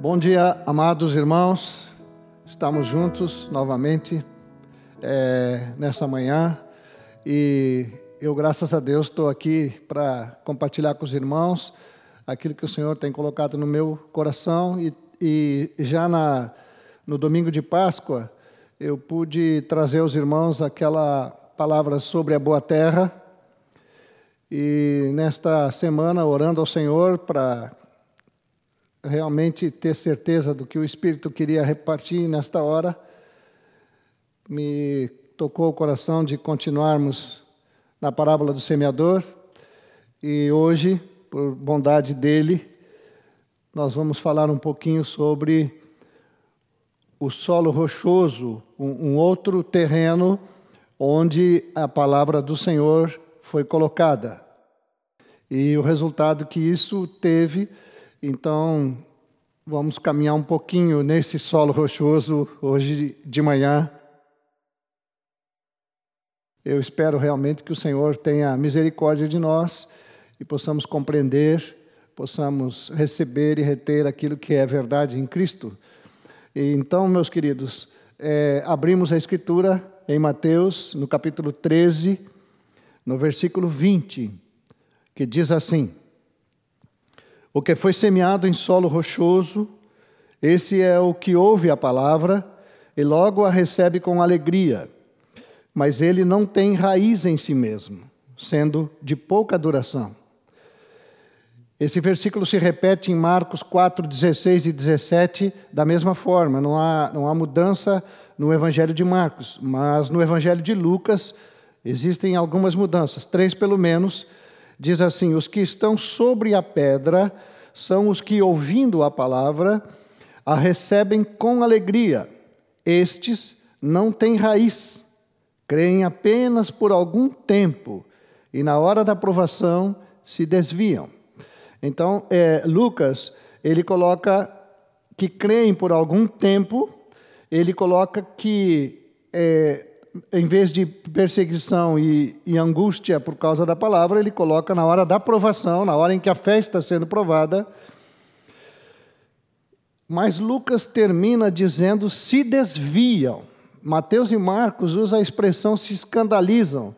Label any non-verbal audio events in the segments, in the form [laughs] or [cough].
Bom dia, amados irmãos. Estamos juntos novamente é, nessa manhã. E eu, graças a Deus, estou aqui para compartilhar com os irmãos aquilo que o Senhor tem colocado no meu coração. E, e já na, no domingo de Páscoa eu pude trazer aos irmãos aquela palavra sobre a boa terra. E nesta semana orando ao Senhor para realmente ter certeza do que o Espírito queria repartir nesta hora, me tocou o coração de continuarmos na parábola do semeador. E hoje, por bondade dele, nós vamos falar um pouquinho sobre o solo rochoso, um, um outro terreno onde a palavra do Senhor foi colocada. E o resultado que isso teve então, vamos caminhar um pouquinho nesse solo rochoso hoje de manhã. Eu espero realmente que o Senhor tenha misericórdia de nós e possamos compreender, possamos receber e reter aquilo que é verdade em Cristo. E então, meus queridos, é, abrimos a Escritura em Mateus, no capítulo 13, no versículo 20, que diz assim: o que foi semeado em solo rochoso, esse é o que ouve a palavra e logo a recebe com alegria, mas ele não tem raiz em si mesmo, sendo de pouca duração. Esse versículo se repete em Marcos 4, 16 e 17 da mesma forma, não há, não há mudança no Evangelho de Marcos, mas no Evangelho de Lucas existem algumas mudanças, três pelo menos diz assim: Os que estão sobre a pedra são os que, ouvindo a palavra, a recebem com alegria. Estes não têm raiz, creem apenas por algum tempo e, na hora da aprovação, se desviam. Então, é, Lucas, ele coloca que creem por algum tempo, ele coloca que é, em vez de perseguição e, e, angústia por causa da palavra, ele coloca na hora da provação, na hora em que a fé está sendo provada. Mas Lucas termina dizendo: se desviam. Mateus e Marcos usam a expressão se escandalizam.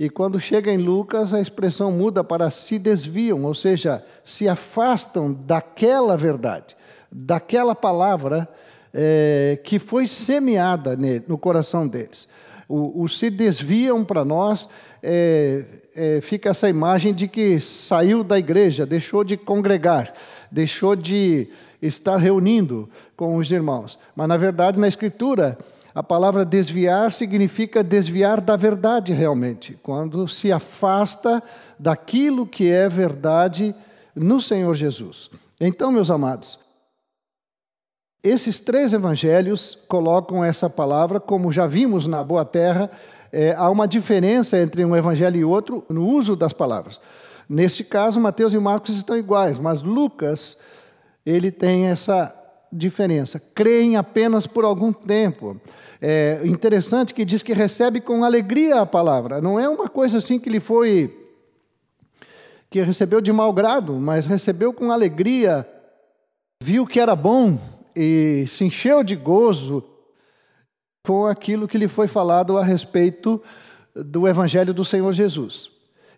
E quando chega em Lucas, a expressão muda para se desviam, ou seja, se afastam daquela verdade, daquela palavra é, que foi semeada no coração deles o, o se desviam para nós, é, é, fica essa imagem de que saiu da igreja, deixou de congregar, deixou de estar reunindo com os irmãos. Mas, na verdade, na Escritura, a palavra desviar significa desviar da verdade realmente, quando se afasta daquilo que é verdade no Senhor Jesus. Então, meus amados, esses três evangelhos colocam essa palavra, como já vimos na Boa Terra, é, há uma diferença entre um evangelho e outro no uso das palavras. Neste caso, Mateus e Marcos estão iguais, mas Lucas, ele tem essa diferença. Creem apenas por algum tempo. É interessante que diz que recebe com alegria a palavra. Não é uma coisa assim que ele foi que recebeu de mau grado, mas recebeu com alegria, viu que era bom, e se encheu de gozo com aquilo que lhe foi falado a respeito do Evangelho do Senhor Jesus.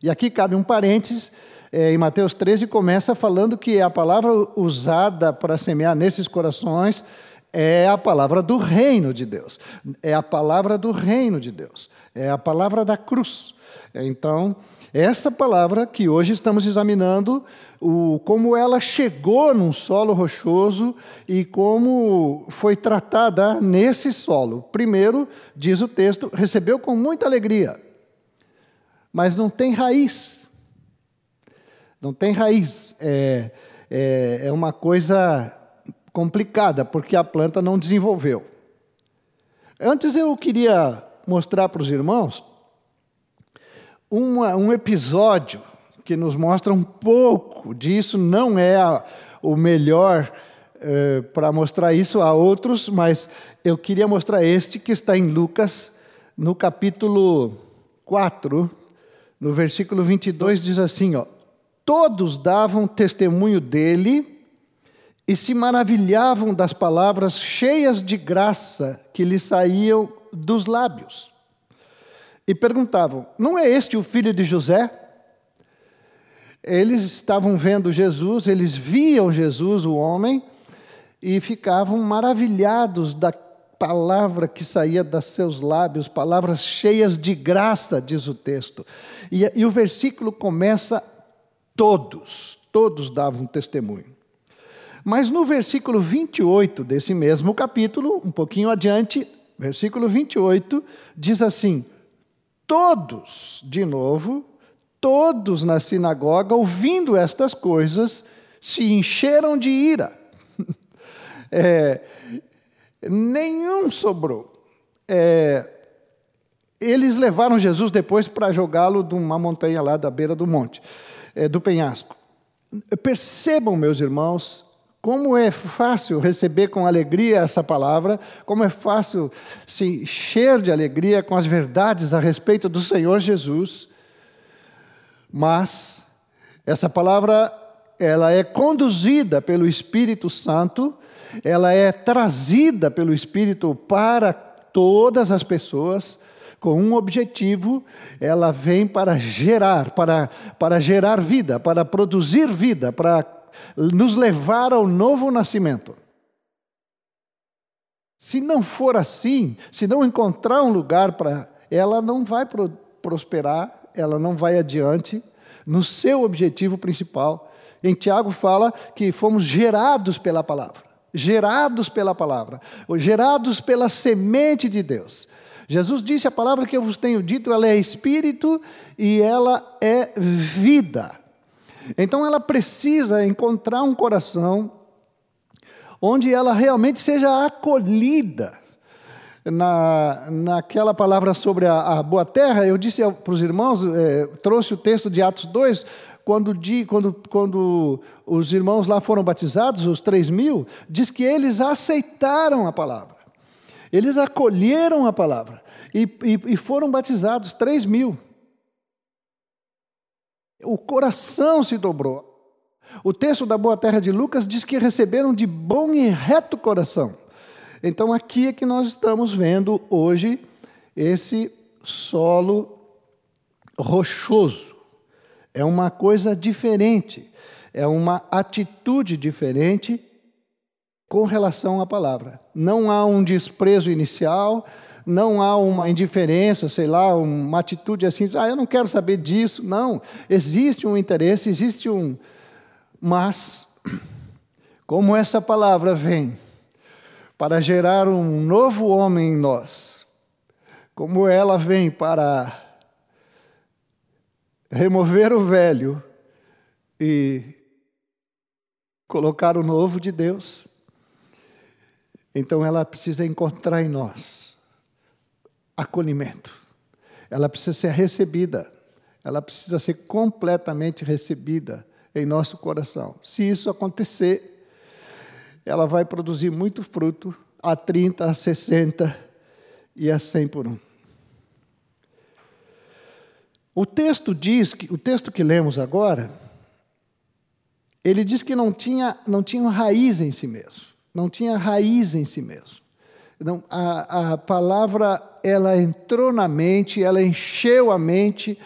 E aqui cabe um parênteses, é, em Mateus 13 começa falando que a palavra usada para semear nesses corações é a palavra do reino de Deus, é a palavra do reino de Deus, é a palavra da cruz. Então, essa palavra que hoje estamos examinando, o, como ela chegou num solo rochoso e como foi tratada nesse solo. Primeiro, diz o texto, recebeu com muita alegria, mas não tem raiz. Não tem raiz. É, é, é uma coisa complicada, porque a planta não desenvolveu. Antes eu queria mostrar para os irmãos uma, um episódio que nos mostra um pouco disso, não é a, o melhor eh, para mostrar isso a outros, mas eu queria mostrar este que está em Lucas, no capítulo 4, no versículo 22, diz assim: ó, Todos davam testemunho dele e se maravilhavam das palavras cheias de graça que lhe saíam dos lábios. E perguntavam: Não é este o filho de José? Eles estavam vendo Jesus, eles viam Jesus, o homem, e ficavam maravilhados da palavra que saía dos seus lábios, palavras cheias de graça, diz o texto. E, e o versículo começa: todos, todos davam testemunho. Mas no versículo 28 desse mesmo capítulo, um pouquinho adiante, versículo 28, diz assim: Todos, de novo, todos na sinagoga, ouvindo estas coisas, se encheram de ira. [laughs] é, nenhum sobrou. É, eles levaram Jesus depois para jogá-lo de uma montanha lá da beira do monte, é, do penhasco. Percebam, meus irmãos, como é fácil receber com alegria essa palavra, como é fácil se encher de alegria com as verdades a respeito do Senhor Jesus. Mas essa palavra ela é conduzida pelo Espírito Santo ela é trazida pelo Espírito para todas as pessoas com um objetivo, ela vem para gerar, para, para gerar vida, para produzir vida, para nos levar ao novo nascimento. Se não for assim, se não encontrar um lugar para, ela não vai pro, prosperar, ela não vai adiante no seu objetivo principal. Em Tiago fala que fomos gerados pela palavra gerados pela palavra, gerados pela semente de Deus. Jesus disse: A palavra que eu vos tenho dito, ela é espírito e ela é vida. Então ela precisa encontrar um coração onde ela realmente seja acolhida. Na, naquela palavra sobre a, a boa terra, eu disse para os irmãos, é, trouxe o texto de Atos 2, quando, quando, quando os irmãos lá foram batizados, os três mil, diz que eles aceitaram a palavra. Eles acolheram a palavra e, e, e foram batizados, três mil. O coração se dobrou. O texto da Boa Terra de Lucas diz que receberam de bom e reto coração. Então, aqui é que nós estamos vendo hoje esse solo rochoso. É uma coisa diferente, é uma atitude diferente com relação à palavra. Não há um desprezo inicial, não há uma indiferença, sei lá, uma atitude assim, ah, eu não quero saber disso. Não, existe um interesse, existe um. Mas, como essa palavra vem para gerar um novo homem em nós, como ela vem para remover o velho e colocar o novo de Deus. Então ela precisa encontrar em nós acolhimento. Ela precisa ser recebida. Ela precisa ser completamente recebida em nosso coração. Se isso acontecer, ela vai produzir muito fruto a 30, a 60 e a 100 por um. O texto diz que o texto que lemos agora, ele diz que não tinha não tinha raiz em si mesmo, não tinha raiz em si mesmo. Não, a, a palavra ela entrou na mente, ela encheu a mente,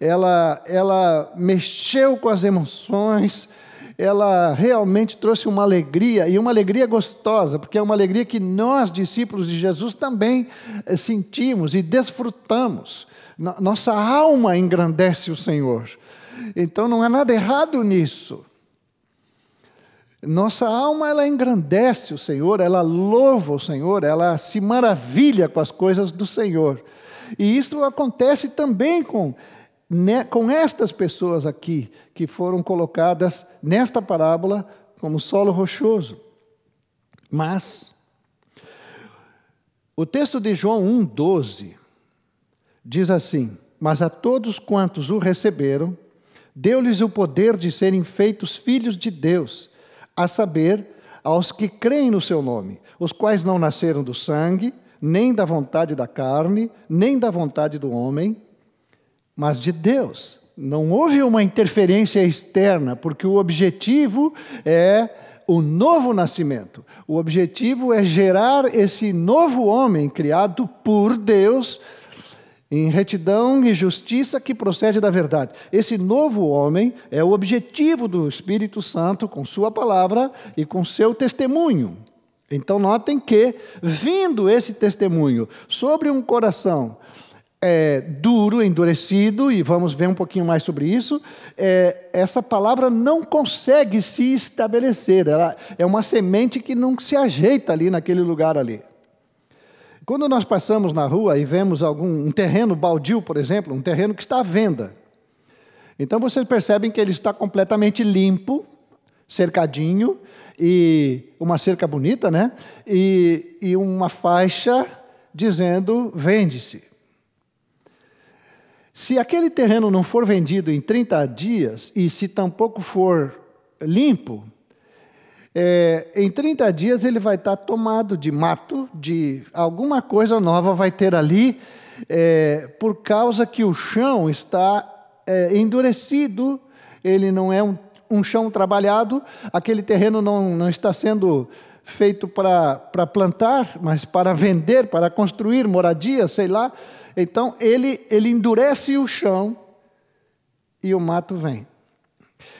ela ela mexeu com as emoções, ela realmente trouxe uma alegria, e uma alegria gostosa, porque é uma alegria que nós, discípulos de Jesus, também eh, sentimos e desfrutamos. Nossa alma engrandece o Senhor. Então não há nada errado nisso. Nossa alma ela engrandece o Senhor, ela louva o Senhor, ela se maravilha com as coisas do Senhor. E isso acontece também com, né, com estas pessoas aqui, que foram colocadas nesta parábola como solo rochoso. Mas, o texto de João 1,12 diz assim: Mas a todos quantos o receberam, deu-lhes o poder de serem feitos filhos de Deus, a saber, aos que creem no seu nome, os quais não nasceram do sangue, nem da vontade da carne, nem da vontade do homem, mas de Deus. Não houve uma interferência externa, porque o objetivo é o novo nascimento. O objetivo é gerar esse novo homem criado por Deus em retidão e justiça que procede da verdade. Esse novo homem é o objetivo do Espírito Santo com sua palavra e com seu testemunho. Então, notem que, vindo esse testemunho sobre um coração é, duro, endurecido, e vamos ver um pouquinho mais sobre isso, é, essa palavra não consegue se estabelecer, ela é uma semente que não se ajeita ali naquele lugar ali. Quando nós passamos na rua e vemos algum um terreno baldio, por exemplo, um terreno que está à venda, então vocês percebem que ele está completamente limpo, cercadinho, e uma cerca bonita, né? E, e uma faixa dizendo: vende-se. Se aquele terreno não for vendido em 30 dias e se tampouco for limpo, é, em 30 dias ele vai estar tomado de mato, de alguma coisa nova vai ter ali, é, por causa que o chão está é, endurecido, ele não é um, um, chão trabalhado, aquele terreno não, não está sendo feito para plantar, mas para vender, para construir moradia, sei lá. Então ele, ele endurece o chão e o mato vem.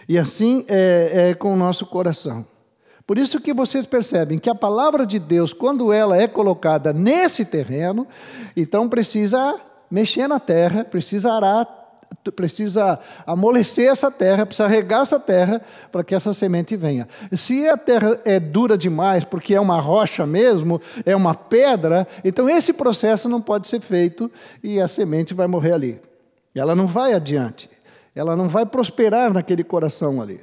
E assim é, é com o nosso coração. Por isso que vocês percebem que a palavra de Deus, quando ela é colocada nesse terreno, então precisa mexer na terra, precisa arar, precisa amolecer essa terra, precisa regar essa terra para que essa semente venha. Se a terra é dura demais, porque é uma rocha mesmo, é uma pedra, então esse processo não pode ser feito e a semente vai morrer ali. Ela não vai adiante, ela não vai prosperar naquele coração ali.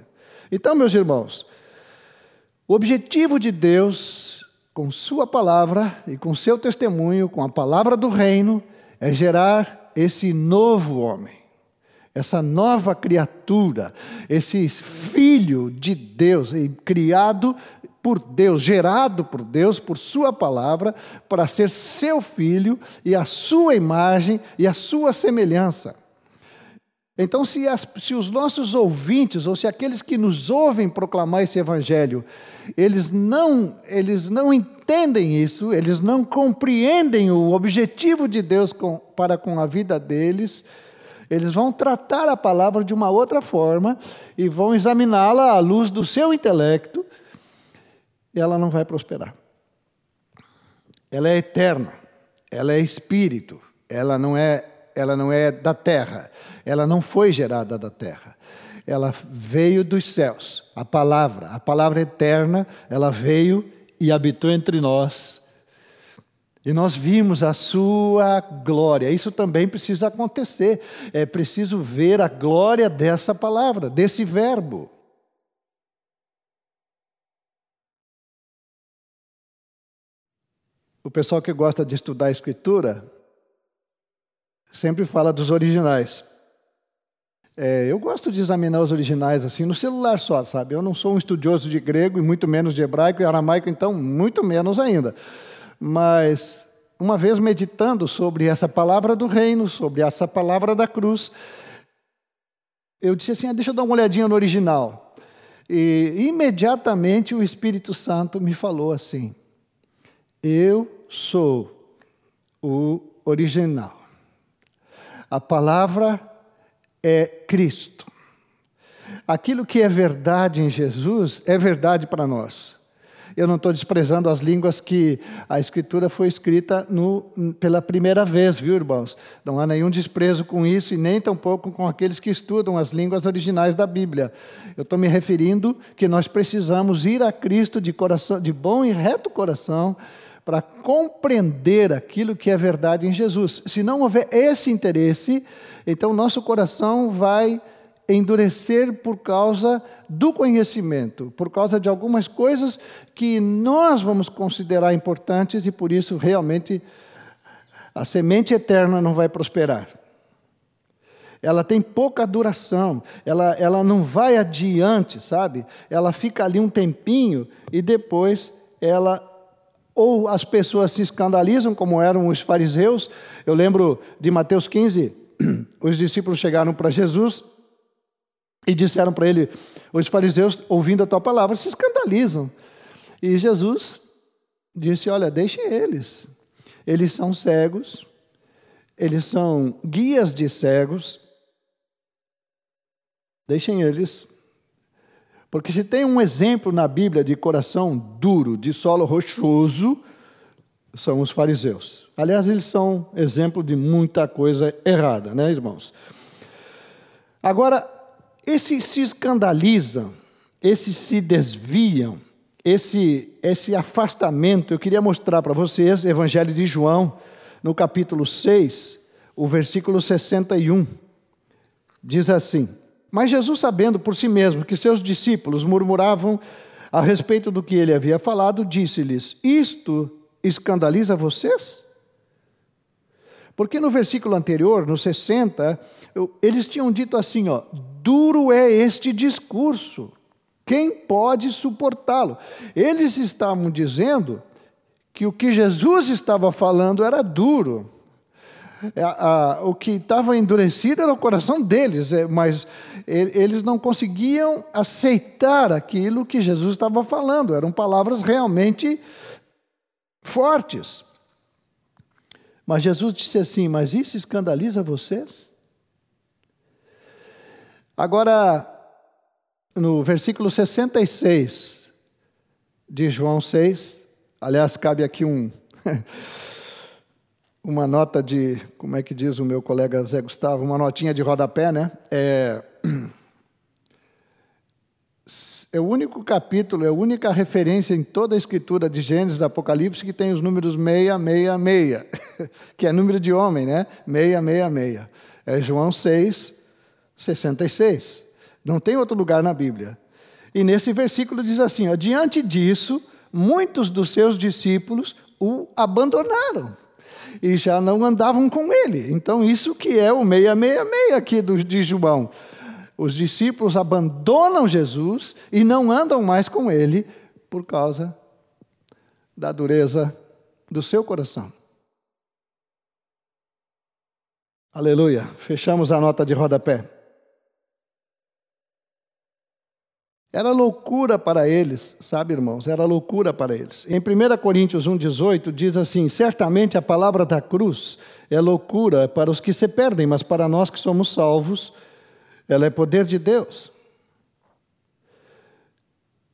Então, meus irmãos, o objetivo de Deus, com Sua palavra e com seu testemunho, com a palavra do reino, é gerar esse novo homem, essa nova criatura, esse filho de Deus, criado por Deus, gerado por Deus, por Sua palavra, para ser seu filho e a sua imagem e a sua semelhança. Então, se, as, se, os nossos ouvintes, ou se aqueles que nos ouvem proclamar esse evangelho, eles não, eles não entendem isso, eles não compreendem o objetivo de Deus com, para com a vida deles, eles vão tratar a palavra de uma outra forma e vão examiná-la à luz do seu intelecto, e ela não vai prosperar. Ela é eterna, ela é espírito, ela não é ela não é da terra, ela não foi gerada da terra. Ela veio dos céus. A palavra, a palavra eterna, ela veio e habitou entre nós. E nós vimos a sua glória. Isso também precisa acontecer. É preciso ver a glória dessa palavra, desse verbo. O pessoal que gosta de estudar a Escritura sempre fala dos originais. É, eu gosto de examinar os originais assim no celular só, sabe? Eu não sou um estudioso de grego e muito menos de hebraico e aramaico, então muito menos ainda. Mas uma vez meditando sobre essa palavra do reino, sobre essa palavra da cruz, eu disse assim: ah, deixa eu dar uma olhadinha no original. E imediatamente o Espírito Santo me falou assim: eu sou o original. A palavra é Cristo. Aquilo que é verdade em Jesus é verdade para nós. Eu não estou desprezando as línguas que a Escritura foi escrita no, pela primeira vez, viu, irmãos? Não há nenhum desprezo com isso e nem tampouco com aqueles que estudam as línguas originais da Bíblia. Eu estou me referindo que nós precisamos ir a Cristo de, coração, de bom e reto coração para compreender aquilo que é verdade em Jesus. Se não houver esse interesse, então nosso coração vai endurecer por causa do conhecimento, por causa de algumas coisas que nós vamos considerar importantes e por isso realmente a semente eterna não vai prosperar. Ela tem pouca duração, ela, ela não vai adiante, sabe? Ela fica ali um tempinho e depois ela ou as pessoas se escandalizam, como eram os fariseus. Eu lembro de Mateus 15, [clears throat] os discípulos chegaram para Jesus e disseram para ele: os fariseus, ouvindo a tua palavra, se escandalizam. E Jesus disse: Olha, deixe eles. Eles são cegos, eles são guias de cegos. Deixem eles. Porque se tem um exemplo na Bíblia de coração duro, de solo rochoso, são os fariseus. Aliás, eles são exemplo de muita coisa errada, né, irmãos? Agora, esses se escandalizam, esses se desviam, esse, esse afastamento, eu queria mostrar para vocês, Evangelho de João, no capítulo 6, o versículo 61, diz assim: Mas Jesus, sabendo por si mesmo que seus discípulos murmuravam a respeito do que ele havia falado, disse-lhes: Isto escandaliza vocês? Porque no versículo anterior, no 60, eles tinham dito assim: ó, duro é este discurso, quem pode suportá-lo? Eles estavam dizendo que o que Jesus estava falando era duro. É, o que estava endurecido era o coração deles, é, mas eles não conseguiam aceitar aquilo que Jesus estava falando, eram palavras realmente fortes. Mas Jesus disse assim: Mas isso escandaliza vocês? Agora, no versículo 66 de João 6, aliás, cabe aqui um. [laughs] uma nota de, como é que diz o meu colega Zé Gustavo, uma notinha de rodapé, né? É, [clears throat] é o único capítulo, é a única referência em toda a escritura de Gênesis e Apocalipse que tem os números 666, [laughs] que é número de homem, né? 666. É João 6, 66. Não tem outro lugar na Bíblia. E nesse versículo diz assim: ó, diante disso, muitos dos seus discípulos o abandonaram e já não andavam com ele. Então, isso que é o 666 aqui do, de João os discípulos abandonam Jesus e não andam mais com ele por causa da dureza do seu coração. Aleluia. Fechamos a nota de rodapé. Era loucura para eles, sabe, irmãos? Era loucura para eles. Em 1 Coríntios 1,18 diz assim: Certamente a palavra da cruz é loucura para os que se perdem, mas para nós que somos salvos, ela é poder de Deus.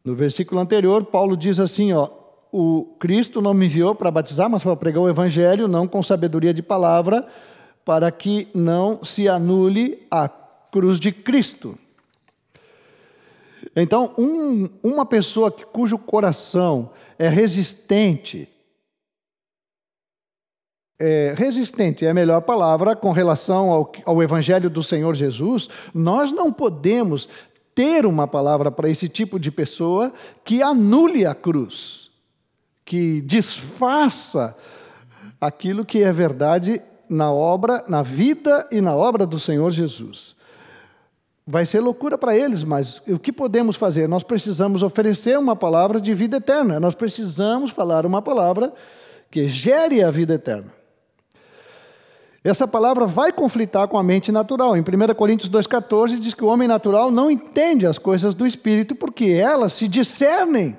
No versículo anterior, Paulo diz assim: ó, o Cristo não me enviou para batizar, mas para pregar o evangelho, não com sabedoria de palavra, para que não se anule a cruz de Cristo. Então, um, uma pessoa cujo coração é resistente é, resistente é a melhor palavra com relação ao, ao Evangelho do Senhor Jesus, nós não podemos ter uma palavra para esse tipo de pessoa que anule a cruz, que desfaça aquilo que é verdade na obra, na vida e na obra do Senhor Jesus. Vai ser loucura para eles, mas o que podemos fazer? Nós precisamos oferecer uma palavra de vida eterna, nós precisamos falar uma palavra que gere a vida eterna. Essa palavra vai conflitar com a mente natural. Em 1 Coríntios 2,14 diz que o homem natural não entende as coisas do espírito porque elas se discernem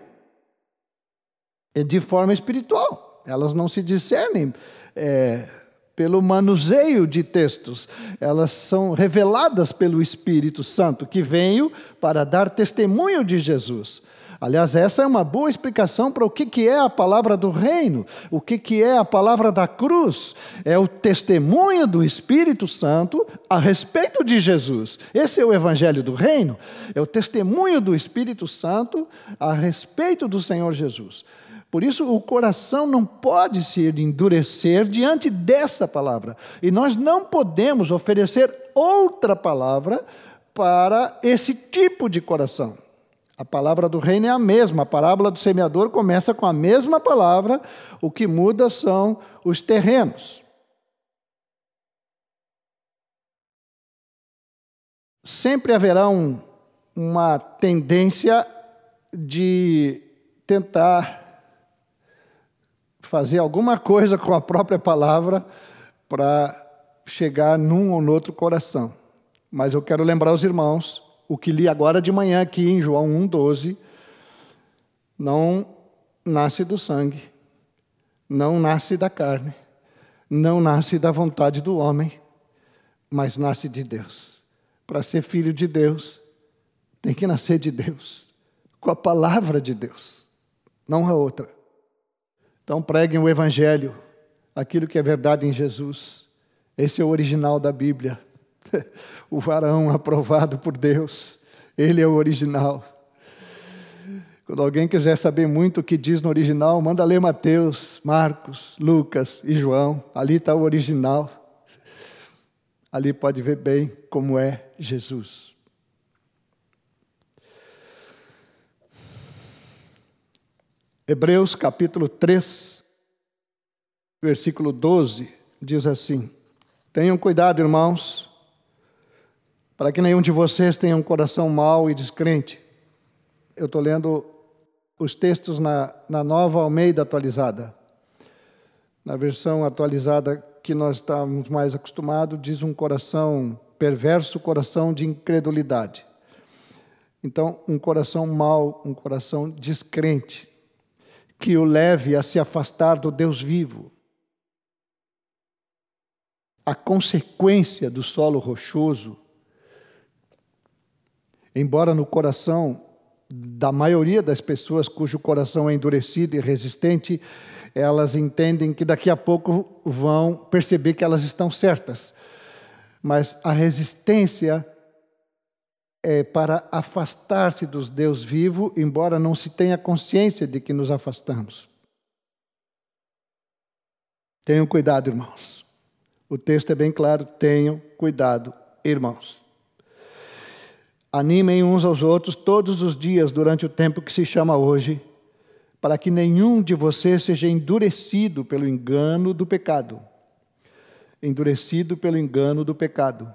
de forma espiritual. Elas não se discernem é, pelo manuseio de textos. Elas são reveladas pelo Espírito Santo que veio para dar testemunho de Jesus. Aliás, essa é uma boa explicação para o que é a palavra do reino, o que é a palavra da cruz. É o testemunho do Espírito Santo a respeito de Jesus. Esse é o evangelho do reino, é o testemunho do Espírito Santo a respeito do Senhor Jesus. Por isso, o coração não pode se endurecer diante dessa palavra. E nós não podemos oferecer outra palavra para esse tipo de coração. A palavra do reino é a mesma, a parábola do semeador começa com a mesma palavra, o que muda são os terrenos. Sempre haverá um, uma tendência de tentar fazer alguma coisa com a própria palavra para chegar num ou no outro coração. Mas eu quero lembrar os irmãos o que li agora de manhã aqui em João 1,12, não nasce do sangue, não nasce da carne, não nasce da vontade do homem, mas nasce de Deus. Para ser filho de Deus, tem que nascer de Deus, com a palavra de Deus, não a outra. Então preguem o Evangelho, aquilo que é verdade em Jesus. Esse é o original da Bíblia. [laughs] O varão aprovado por Deus, ele é o original. Quando alguém quiser saber muito o que diz no original, manda ler Mateus, Marcos, Lucas e João. Ali está o original. Ali pode ver bem como é Jesus. Hebreus capítulo 3, versículo 12, diz assim: Tenham cuidado, irmãos, para que nenhum de vocês tenha um coração mau e descrente. Eu estou lendo os textos na, na nova Almeida atualizada. Na versão atualizada que nós estamos mais acostumados, diz um coração perverso, coração de incredulidade. Então, um coração mau, um coração descrente, que o leve a se afastar do Deus vivo. A consequência do solo rochoso, embora no coração da maioria das pessoas cujo coração é endurecido e resistente, elas entendem que daqui a pouco vão perceber que elas estão certas. Mas a resistência é para afastar-se dos Deus vivo, embora não se tenha consciência de que nos afastamos. Tenham cuidado, irmãos. O texto é bem claro: tenham cuidado, irmãos. Animem uns aos outros todos os dias durante o tempo que se chama hoje, para que nenhum de vocês seja endurecido pelo engano do pecado. Endurecido pelo engano do pecado.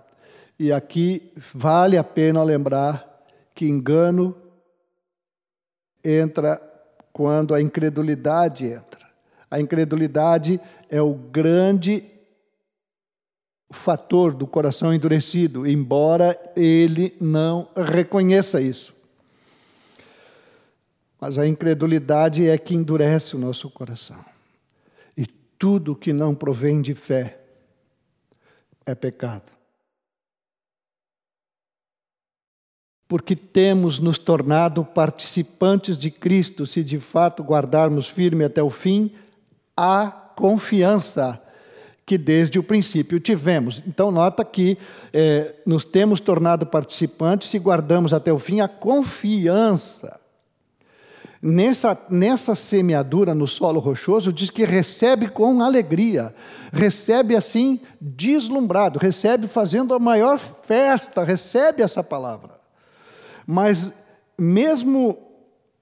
E aqui vale a pena lembrar que engano entra quando a incredulidade entra. A incredulidade é o grande fator do coração endurecido, embora ele não reconheça isso. Mas a incredulidade é que endurece o nosso coração. E tudo que não provém de fé é pecado. Porque temos nos tornado participantes de Cristo se de fato guardarmos firme até o fim a confiança que desde o princípio tivemos. Então, nota que é, nos temos tornado participantes se guardamos até o fim a confiança. Nessa, nessa semeadura no solo rochoso, diz que recebe com alegria, recebe assim deslumbrado, recebe fazendo a maior festa, recebe essa palavra. Mas, mesmo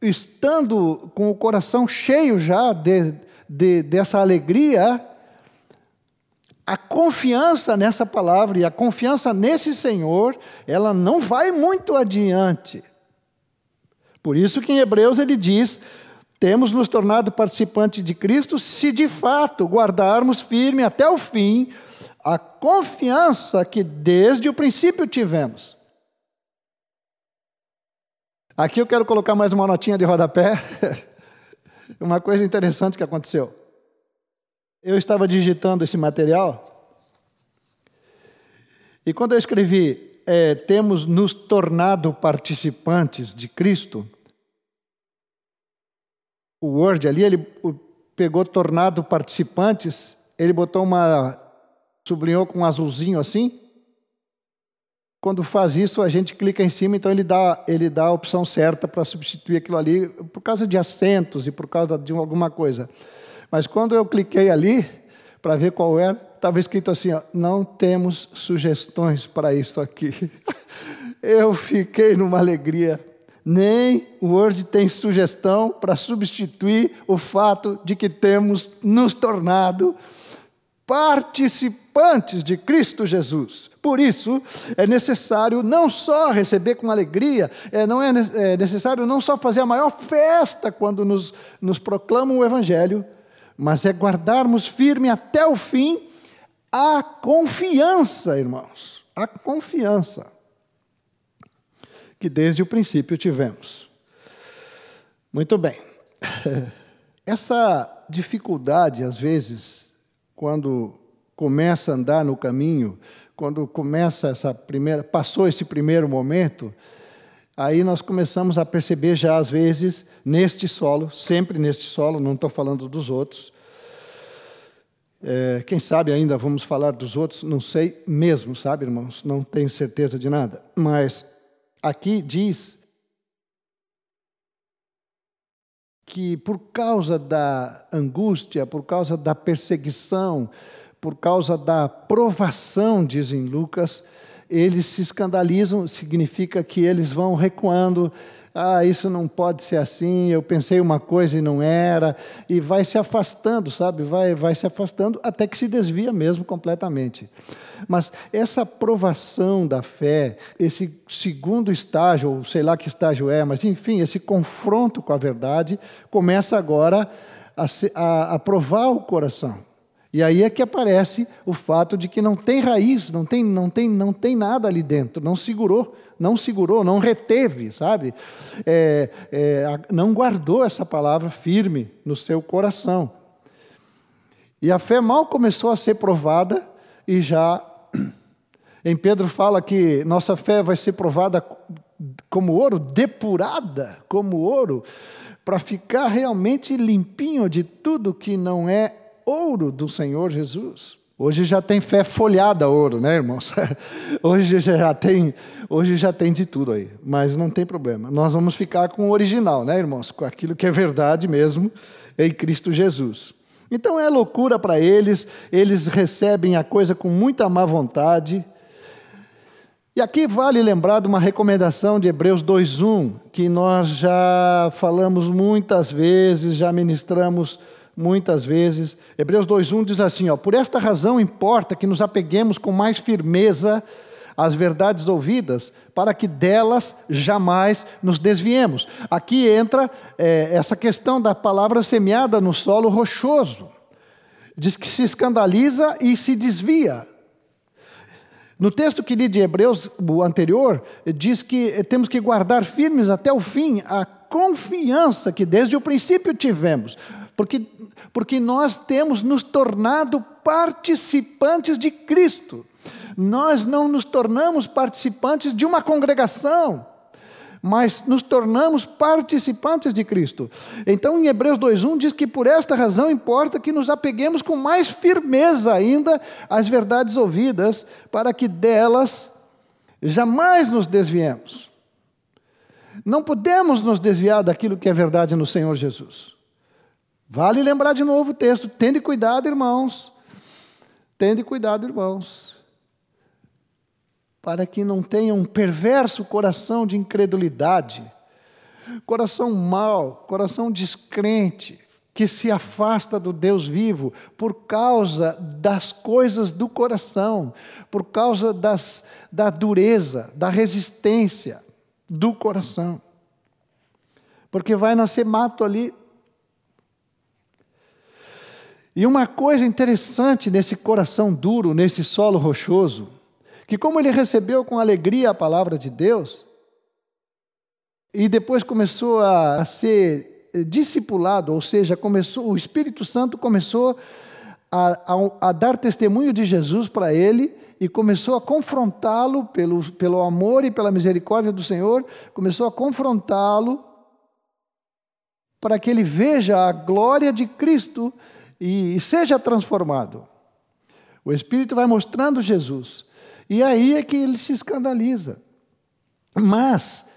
estando com o coração cheio já de, de, dessa alegria, a confiança nessa palavra e a confiança nesse Senhor, ela não vai muito adiante. Por isso que em Hebreus ele diz: temos nos tornado participantes de Cristo se de fato guardarmos firme até o fim a confiança que desde o princípio tivemos. Aqui eu quero colocar mais uma notinha de rodapé. [laughs] uma coisa interessante que aconteceu. Eu estava digitando esse material e quando eu escrevi é, temos nos tornado participantes de Cristo, o Word ali, ele pegou tornado participantes, ele botou uma. sublinhou com um azulzinho assim. Quando faz isso, a gente clica em cima, então ele dá, ele dá a opção certa para substituir aquilo ali, por causa de acentos e por causa de alguma coisa. Mas quando eu cliquei ali, para ver qual era, estava escrito assim: ó, não temos sugestões para isso aqui. [laughs] eu fiquei numa alegria. Nem o Word tem sugestão para substituir o fato de que temos nos tornado participantes de Cristo Jesus. Por isso, é necessário não só receber com alegria, é, não é, é necessário não só fazer a maior festa quando nos, nos proclamam o Evangelho, mas é guardarmos firme até o fim a confiança, irmãos, a confiança que desde o princípio tivemos. Muito bem. [laughs] Essa dificuldade, às vezes, quando começa a andar no caminho, quando começa essa primeira, passou esse primeiro momento, aí nós começamos a perceber já às vezes neste solo, sempre neste solo, não estou falando dos outros. É, quem sabe ainda vamos falar dos outros, não sei mesmo, sabe, irmãos? Não tenho certeza de nada. Mas aqui diz que por causa da angústia, por causa da perseguição, por causa da provação, dizem Lucas, eles se escandalizam, significa que eles vão recuando, ah, isso não pode ser assim, eu pensei uma coisa e não era, e vai se afastando, sabe? Vai, vai se afastando até que se desvia mesmo completamente. Mas essa provação da fé, esse segundo estágio, ou sei lá que estágio é, mas enfim, esse confronto com a verdade, começa agora a, a, a provar o coração. E aí é que aparece o fato de que não tem raiz, não tem, não tem, não tem nada ali dentro, não segurou, não segurou, não reteve, sabe? É, é, não guardou essa palavra firme no seu coração. E a fé mal começou a ser provada e já [clears throat] em Pedro fala que nossa fé vai ser provada como ouro, depurada como ouro, para ficar realmente limpinho de tudo que não é ouro do Senhor Jesus. Hoje já tem fé folhada ouro, né, irmãos? [laughs] Hoje já tem, hoje já tem de tudo aí, mas não tem problema. Nós vamos ficar com o original, né, irmãos? Com aquilo que é verdade mesmo em Cristo Jesus. Então é loucura para eles, eles recebem a coisa com muita má vontade. E aqui vale lembrar de uma recomendação de Hebreus 2:1, que nós já falamos muitas vezes, já ministramos muitas vezes. Hebreus 2:1 diz assim, ó: "Por esta razão importa que nos apeguemos com mais firmeza às verdades ouvidas, para que delas jamais nos desviemos." Aqui entra é, essa questão da palavra semeada no solo rochoso. Diz que se escandaliza e se desvia. No texto que li de Hebreus, o anterior, diz que temos que guardar firmes até o fim a confiança que desde o princípio tivemos. Porque, porque nós temos nos tornado participantes de Cristo. Nós não nos tornamos participantes de uma congregação, mas nos tornamos participantes de Cristo. Então, em Hebreus 2:1 diz que por esta razão importa que nos apeguemos com mais firmeza ainda às verdades ouvidas, para que delas jamais nos desviemos. Não podemos nos desviar daquilo que é verdade no Senhor Jesus. Vale lembrar de novo o texto. Tende cuidado, irmãos. Tende cuidado, irmãos. Para que não tenha um perverso coração de incredulidade, coração mau, coração descrente, que se afasta do Deus vivo por causa das coisas do coração, por causa das, da dureza, da resistência do coração. Porque vai nascer mato ali e uma coisa interessante nesse coração duro, nesse solo rochoso, que como ele recebeu com alegria a palavra de Deus, e depois começou a, ser discipulado, ou seja, começou, o Espírito Santo começou a, a, a dar testemunho de Jesus para ele e começou a confrontá-lo pelo, pelo amor e pela misericórdia do Senhor, começou a confrontá-lo para que ele veja a glória de Cristo e seja transformado. O Espírito vai mostrando Jesus. E aí é que ele se escandaliza. Mas,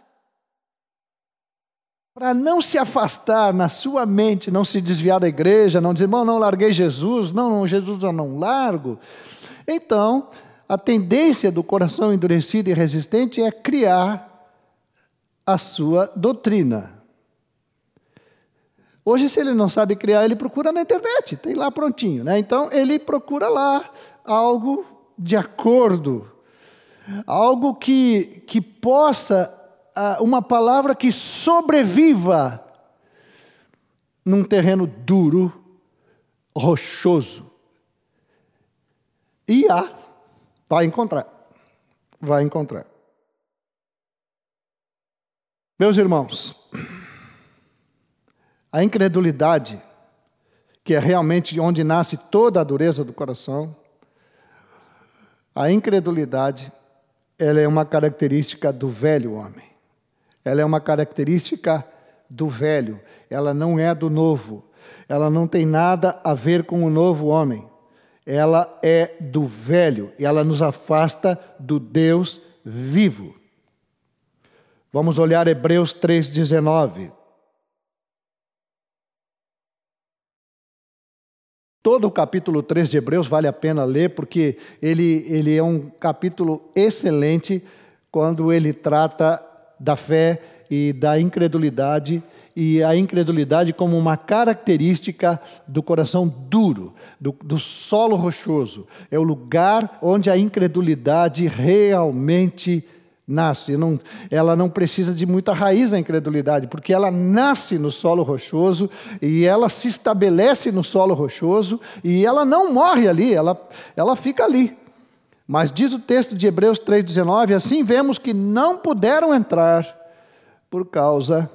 para não se afastar na sua mente, não se desviar da igreja, não dizer, bom, não larguei Jesus, não, não Jesus eu não largo. Então, a tendência do coração endurecido e resistente é criar a sua doutrina. Hoje, se ele não sabe criar, ele procura na internet, tem lá prontinho. Né? Então, ele procura lá algo de acordo, algo que, que possa, uh, uma palavra que sobreviva num terreno duro, rochoso. E há, vai encontrar, vai encontrar. Meus irmãos, A incredulidade, que é realmente onde nasce toda a dureza do coração, a incredulidade, ela é uma característica do velho homem. Ela é uma característica do velho, ela não é do novo. Ela não tem nada a ver com o novo homem. Ela é do velho e ela nos afasta do Deus vivo. Vamos olhar Hebreus 3,19. Todo o capítulo 3 de Hebreus vale a pena ler, porque ele, ele é um capítulo excelente quando ele trata da fé e da incredulidade, e a incredulidade como uma característica do coração duro, do, do solo rochoso. É o lugar onde a incredulidade realmente nasce. Não, ela não precisa de muita raiz a incredulidade, porque ela nasce no solo rochoso e ela se estabelece no solo rochoso e ela não morre ali, ela, ela fica ali. Mas diz o texto de Hebreus 3,19: assim vemos que não puderam entrar por causa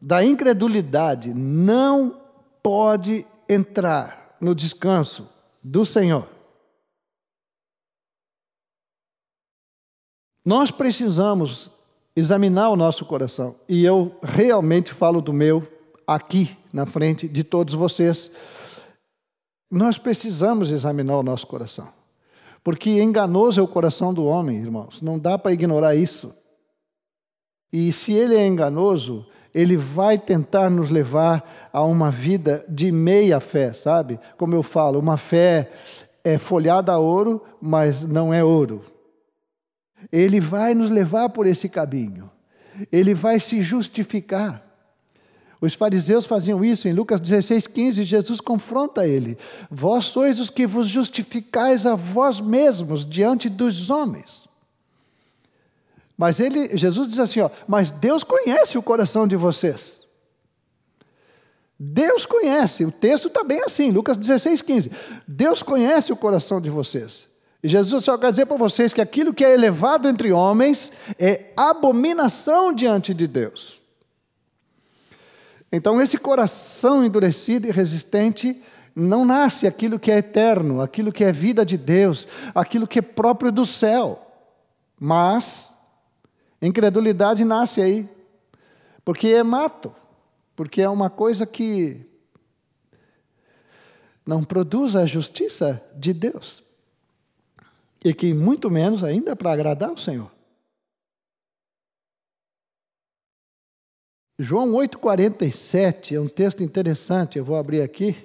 da incredulidade, não pode entrar no descanso do Senhor. Nós precisamos examinar o nosso coração, e eu realmente falo do meu aqui na frente de todos vocês. Nós precisamos examinar o nosso coração, porque enganoso é o coração do homem, irmãos, não dá para ignorar isso. E se ele é enganoso, ele vai tentar nos levar a uma vida de meia fé, sabe? Como eu falo, uma fé é folhada a ouro, mas não é ouro. Ele vai nos levar por esse caminho. Ele vai se justificar. Os fariseus faziam isso em Lucas 16, 15. Jesus confronta ele: Vós sois os que vos justificais a vós mesmos diante dos homens. Mas ele, Jesus diz assim: ó, Mas Deus conhece o coração de vocês. Deus conhece, o texto está bem assim, Lucas 16, 15. Deus conhece o coração de vocês. Jesus só quer dizer para vocês que aquilo que é elevado entre homens é abominação diante de Deus. Então, esse coração endurecido e resistente não nasce aquilo que é eterno, aquilo que é vida de Deus, aquilo que é próprio do céu. Mas, incredulidade nasce aí, porque é mato, porque é uma coisa que não produz a justiça de Deus e que muito menos ainda para agradar o Senhor. João 8,47 é um texto interessante, eu vou abrir aqui.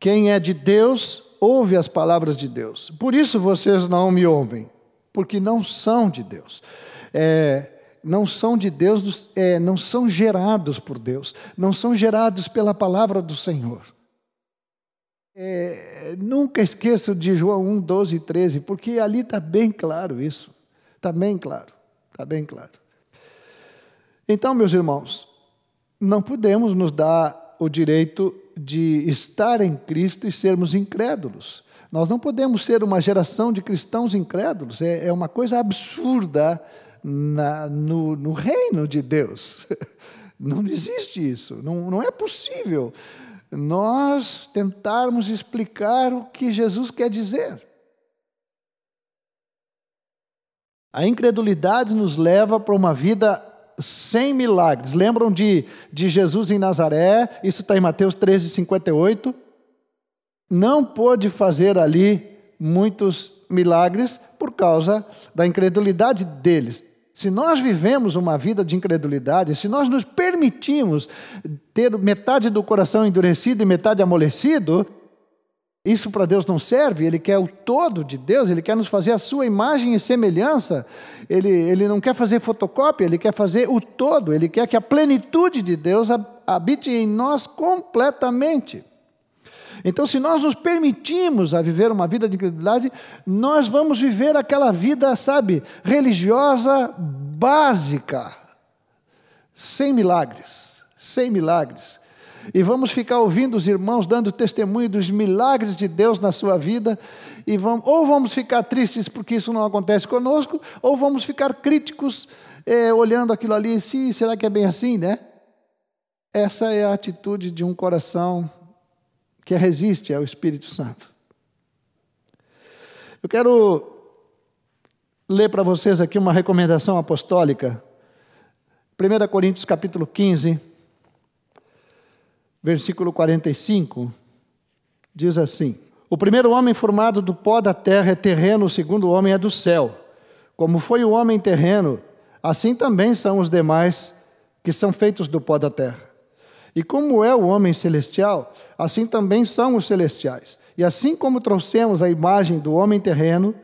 Quem é de Deus, ouve as palavras de Deus. Por isso vocês não me ouvem, porque não são de Deus. É, não são de Deus, é, não são gerados por Deus, não são gerados pela palavra do Senhor. É, nunca esqueço de João 1, 12 e 13, porque ali está bem claro isso. Está bem claro. Está bem claro. Então, meus irmãos, não podemos nos dar o direito de estar em Cristo e sermos incrédulos. Nós não podemos ser uma geração de cristãos incrédulos. É, é uma coisa absurda na, no, no, reino de Deus. [laughs] Não existe isso. Não, não é possível nós tentarmos explicar o que Jesus quer dizer. A incredulidade nos leva para uma vida sem milagres. Lembram de, de Jesus em Nazaré? Isso está em Mateus 13, 58. Não pôde fazer ali muitos milagres por causa da incredulidade deles. Se nós vivemos uma vida de incredulidade, se nós nos permitimos ter metade do coração endurecido e metade amolecido, isso para Deus não serve, Ele quer o todo de Deus, Ele quer nos fazer a sua imagem e semelhança, Ele, ele não quer fazer fotocópia, Ele quer fazer o todo, Ele quer que a plenitude de Deus habite em nós completamente. Então, se nós nos permitimos a viver uma vida de incredulidade, nós vamos viver aquela vida, sabe, religiosa básica, sem milagres, sem milagres. E vamos ficar ouvindo os irmãos dando testemunho dos milagres de Deus na sua vida, e vamos, ou vamos ficar tristes porque isso não acontece conosco, ou vamos ficar críticos, é, olhando aquilo ali, sim, será que é bem assim, né? Essa é a atitude de um coração que resiste ao Espírito Santo. Eu quero ler para vocês aqui uma recomendação apostólica. 1 Coríntios capítulo 15, versículo 45, diz assim: O primeiro homem formado do pó da terra é terreno, o segundo homem é do céu. Como foi o homem terreno, assim também são os demais que são feitos do pó da terra. E como é o homem celestial, assim também são os celestiais. E assim como trouxemos a imagem do homem terreno,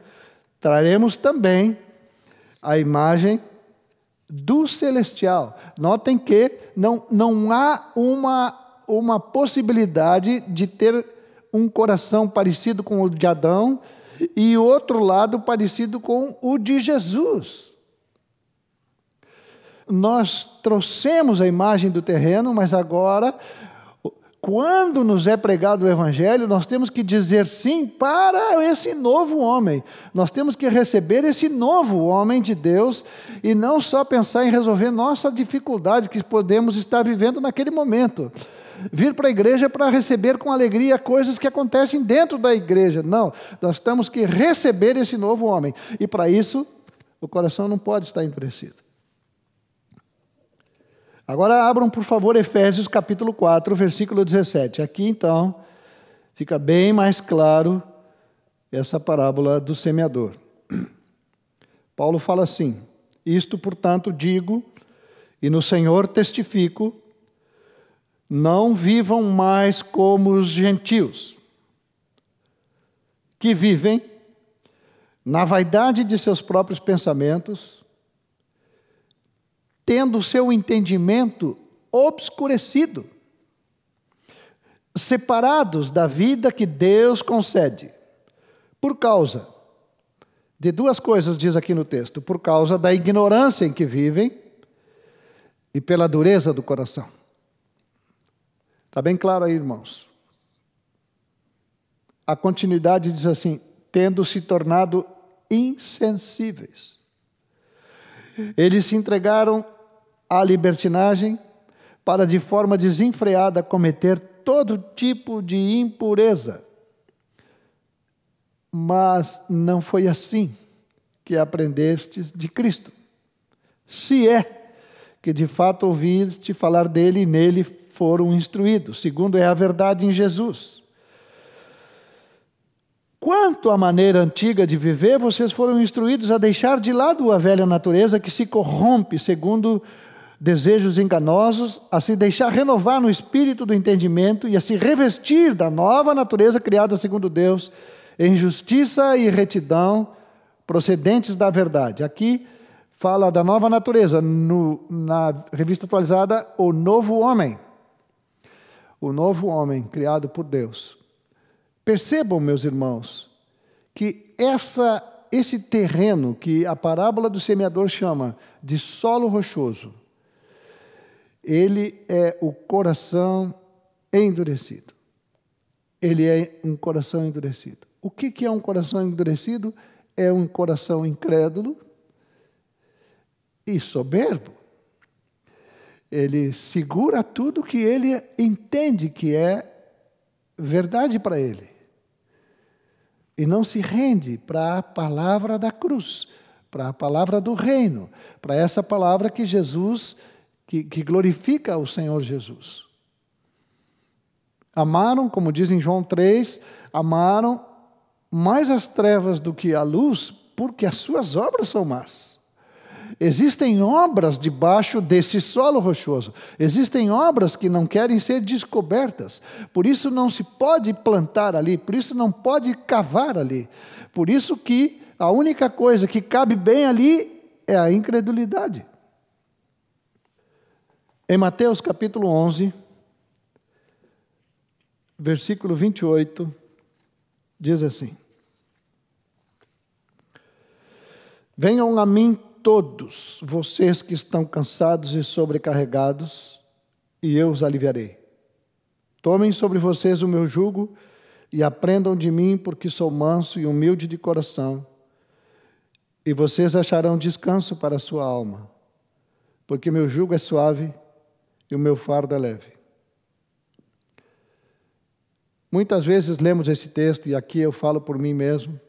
traremos também a imagem do celestial. Notem que não, não há uma, uma possibilidade de ter um coração parecido com o de Adão e outro lado parecido com o de Jesus nós trouxemos a imagem do terreno, mas agora, quando nos é pregado o Evangelho, nós temos que dizer sim para esse novo homem. Nós temos que receber esse novo homem de Deus e não só pensar em resolver nossa dificuldade que podemos estar vivendo naquele momento. Vir para a igreja para receber com alegria coisas que acontecem dentro da igreja. Não, nós temos que receber esse novo homem. E para isso, o coração não pode estar endurecido. Agora abram, por favor, Efésios capítulo 4, versículo 17. Aqui então fica bem mais claro essa parábola do semeador. Paulo fala assim: Isto, portanto, digo, e no Senhor testifico, não vivam mais como os gentios, que vivem na vaidade de seus próprios pensamentos, tendo o seu entendimento obscurecido, separados da vida que Deus concede, por causa de duas coisas, diz aqui no texto: por causa da ignorância em que vivem e pela dureza do coração. Está bem claro aí, irmãos? A continuidade diz assim: tendo se tornado insensíveis. Eles se entregaram à libertinagem para de forma desenfreada cometer todo tipo de impureza. Mas não foi assim que aprendestes de Cristo. Se é que de fato ouviste falar dele e nele foram instruídos, segundo é a verdade em Jesus. Quanto à maneira antiga de viver, vocês foram instruídos a deixar de lado a velha natureza que se corrompe segundo desejos enganosos, a se deixar renovar no espírito do entendimento e a se revestir da nova natureza criada segundo Deus, em justiça e retidão procedentes da verdade. Aqui fala da nova natureza, no, na revista atualizada, o novo homem. O novo homem criado por Deus. Percebam, meus irmãos, que essa, esse terreno que a parábola do semeador chama de solo rochoso, ele é o coração endurecido. Ele é um coração endurecido. O que é um coração endurecido? É um coração incrédulo e soberbo. Ele segura tudo que ele entende que é verdade para ele. E não se rende para a palavra da cruz, para a palavra do reino, para essa palavra que Jesus que, que glorifica o Senhor Jesus. Amaram, como diz em João 3, amaram mais as trevas do que a luz, porque as suas obras são más. Existem obras debaixo desse solo rochoso. Existem obras que não querem ser descobertas. Por isso não se pode plantar ali, por isso não pode cavar ali. Por isso que a única coisa que cabe bem ali é a incredulidade. Em Mateus capítulo 11, versículo 28, diz assim: Venham a mim todos vocês que estão cansados e sobrecarregados, e eu os aliviarei. Tomem sobre vocês o meu jugo e aprendam de mim, porque sou manso e humilde de coração, e vocês acharão descanso para a sua alma, porque meu jugo é suave e o meu fardo é leve. Muitas vezes lemos esse texto, e aqui eu falo por mim mesmo.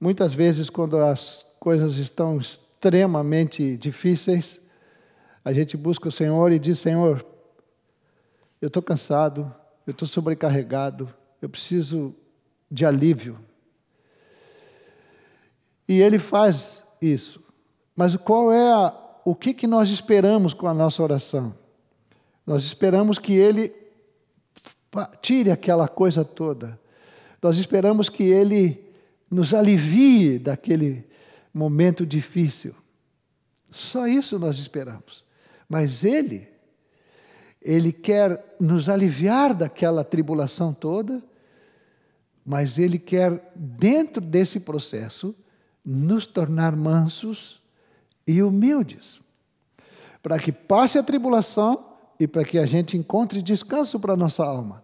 Muitas vezes, quando as coisas estão extremamente difíceis, a gente busca o Senhor e diz: Senhor, eu estou cansado, eu estou sobrecarregado, eu preciso de alívio. E Ele faz isso. Mas qual é a, o que, que nós esperamos com a nossa oração? Nós esperamos que Ele tire aquela coisa toda. Nós esperamos que Ele nos alivie daquele momento difícil. Só isso nós esperamos. Mas Ele, Ele quer nos aliviar daquela tribulação toda, mas Ele quer, dentro desse processo, nos tornar mansos e humildes, para que passe a tribulação e para que a gente encontre descanso para a nossa alma.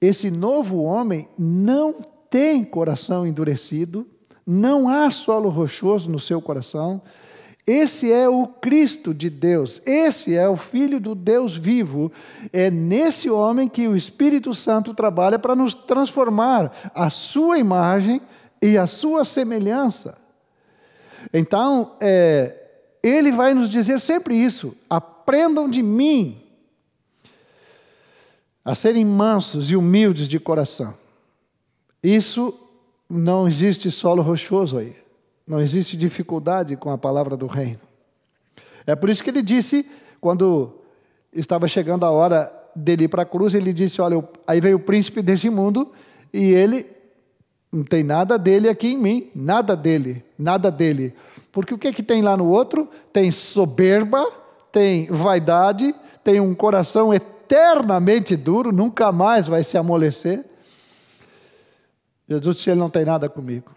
Esse novo homem não tem coração endurecido, não há solo rochoso no seu coração. Esse é o Cristo de Deus, esse é o Filho do Deus vivo. É nesse homem que o Espírito Santo trabalha para nos transformar a sua imagem e a sua semelhança. Então, é, ele vai nos dizer sempre isso: aprendam de mim a serem mansos e humildes de coração. Isso não existe solo rochoso aí. Não existe dificuldade com a palavra do reino. É por isso que ele disse, quando estava chegando a hora dele ir para a cruz, ele disse: Olha, aí veio o príncipe desse mundo e ele não tem nada dele aqui em mim, nada dele, nada dele. Porque o que, que tem lá no outro? Tem soberba, tem vaidade, tem um coração eternamente duro, nunca mais vai se amolecer. Jesus disse: Ele não tem nada comigo.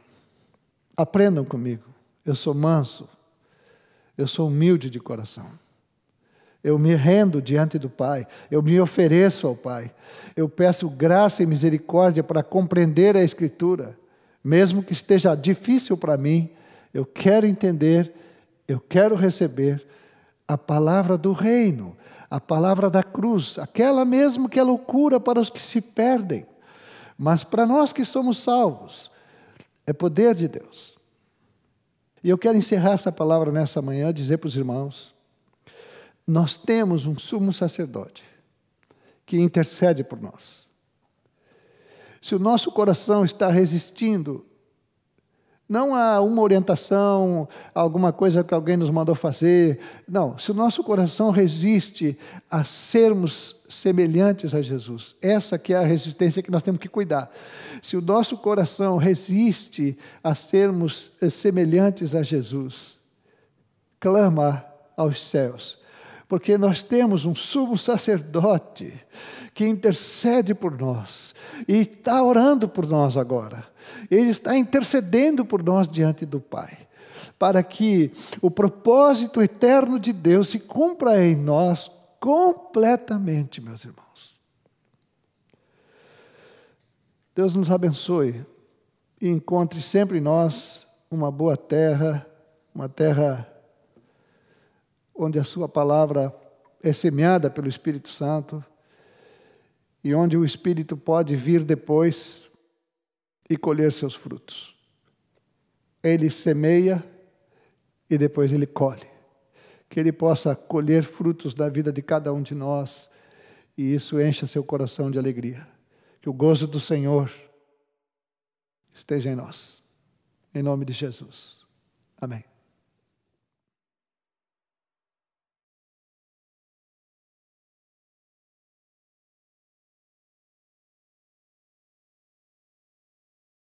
Aprendam comigo. Eu sou manso, eu sou humilde de coração. Eu me rendo diante do Pai, eu me ofereço ao Pai. Eu peço graça e misericórdia para compreender a Escritura, mesmo que esteja difícil para mim. Eu quero entender, eu quero receber a palavra do reino, a palavra da cruz, aquela mesmo que é loucura para os que se perdem, mas para nós que somos salvos, é poder de Deus. E eu quero encerrar essa palavra nessa manhã, dizer para os irmãos nós temos um sumo sacerdote que intercede por nós. Se o nosso coração está resistindo, não a uma orientação, alguma coisa que alguém nos mandou fazer, não, se o nosso coração resiste a sermos semelhantes a Jesus, essa que é a resistência que nós temos que cuidar. Se o nosso coração resiste a sermos eh, semelhantes a Jesus, clama aos céus porque nós temos um sumo sacerdote que intercede por nós e está orando por nós agora. Ele está intercedendo por nós diante do Pai, para que o propósito eterno de Deus se cumpra em nós completamente, meus irmãos. Deus nos abençoe e encontre sempre em nós uma boa terra, uma terra onde a Sua palavra é semeada pelo Espírito Santo e onde o Espírito pode vir depois e colher seus frutos. Ele semeia e depois ele colhe. Que ele possa colher frutos da vida de cada um de nós e isso encha seu coração de alegria. Que o gozo do Senhor esteja em nós. Em nome de Jesus. Amém.